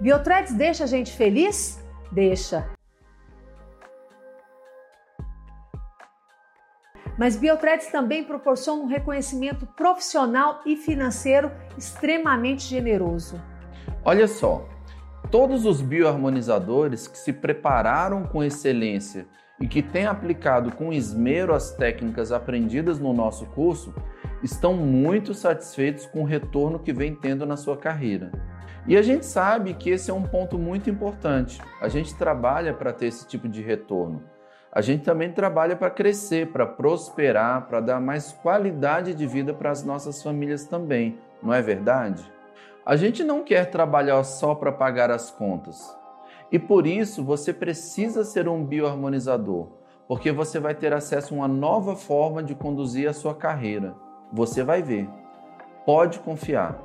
Biothreads deixa a gente feliz? Deixa. Mas Biothreads também proporciona um reconhecimento profissional e financeiro extremamente generoso. Olha só, todos os bioharmonizadores que se prepararam com excelência e que têm aplicado com esmero as técnicas aprendidas no nosso curso estão muito satisfeitos com o retorno que vem tendo na sua carreira. E a gente sabe que esse é um ponto muito importante. A gente trabalha para ter esse tipo de retorno. A gente também trabalha para crescer, para prosperar, para dar mais qualidade de vida para as nossas famílias também, não é verdade? A gente não quer trabalhar só para pagar as contas. E por isso você precisa ser um bioharmonizador, porque você vai ter acesso a uma nova forma de conduzir a sua carreira. Você vai ver. Pode confiar.